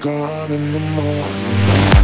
gone in the morning.